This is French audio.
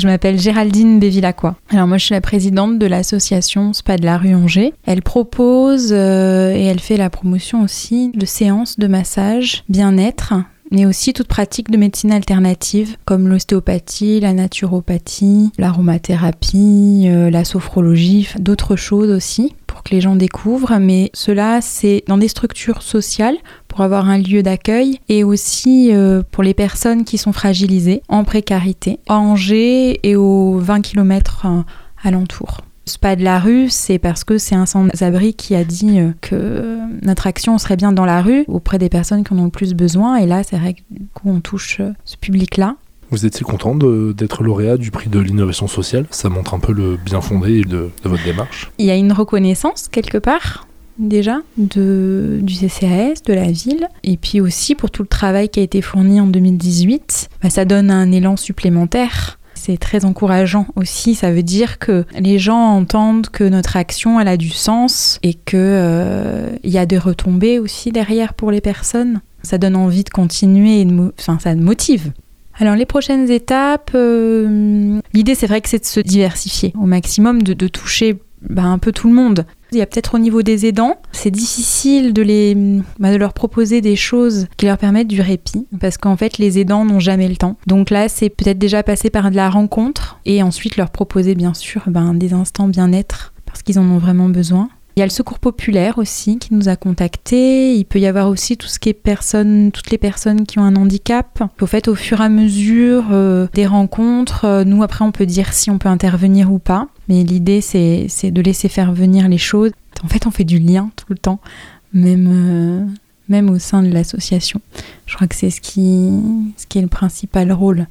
Je m'appelle Géraldine Bévilacqua. Alors moi je suis la présidente de l'association Spa de la rue Angers. Elle propose euh, et elle fait la promotion aussi de séances de massage bien-être mais aussi toute pratique de médecine alternative comme l'ostéopathie, la naturopathie, l'aromathérapie, euh, la sophrologie, d'autres choses aussi pour que les gens découvrent. Mais cela, c'est dans des structures sociales pour avoir un lieu d'accueil et aussi euh, pour les personnes qui sont fragilisées, en précarité, à Angers et aux 20 km euh, alentours. Spa de la rue, c'est parce que c'est un sans-abri qui a dit euh, que notre action serait bien dans la rue auprès des personnes qui en ont le plus besoin. Et là, c'est vrai qu'on touche ce public-là. Vous étiez content d'être lauréat du prix de l'innovation sociale? Ça montre un peu le bien fondé de, de votre démarche. Il y a une reconnaissance quelque part? Déjà de, du CCAS, de la ville, et puis aussi pour tout le travail qui a été fourni en 2018, bah, ça donne un élan supplémentaire. C'est très encourageant aussi, ça veut dire que les gens entendent que notre action elle a du sens et qu'il euh, y a des retombées aussi derrière pour les personnes. Ça donne envie de continuer, et enfin ça motive. Alors les prochaines étapes, euh, l'idée c'est vrai que c'est de se diversifier au maximum, de, de toucher bah, un peu tout le monde. Il y a peut-être au niveau des aidants, c'est difficile de, les, bah, de leur proposer des choses qui leur permettent du répit, parce qu'en fait les aidants n'ont jamais le temps. Donc là, c'est peut-être déjà passer par de la rencontre et ensuite leur proposer bien sûr ben, des instants bien-être, parce qu'ils en ont vraiment besoin. Il y a le secours populaire aussi qui nous a contactés. Il peut y avoir aussi tout ce qui est personnes, toutes les personnes qui ont un handicap. Au fait, au fur et à mesure euh, des rencontres, euh, nous après on peut dire si on peut intervenir ou pas. Mais l'idée c'est de laisser faire venir les choses. En fait, on fait du lien tout le temps, même euh, même au sein de l'association. Je crois que c'est ce qui ce qui est le principal rôle.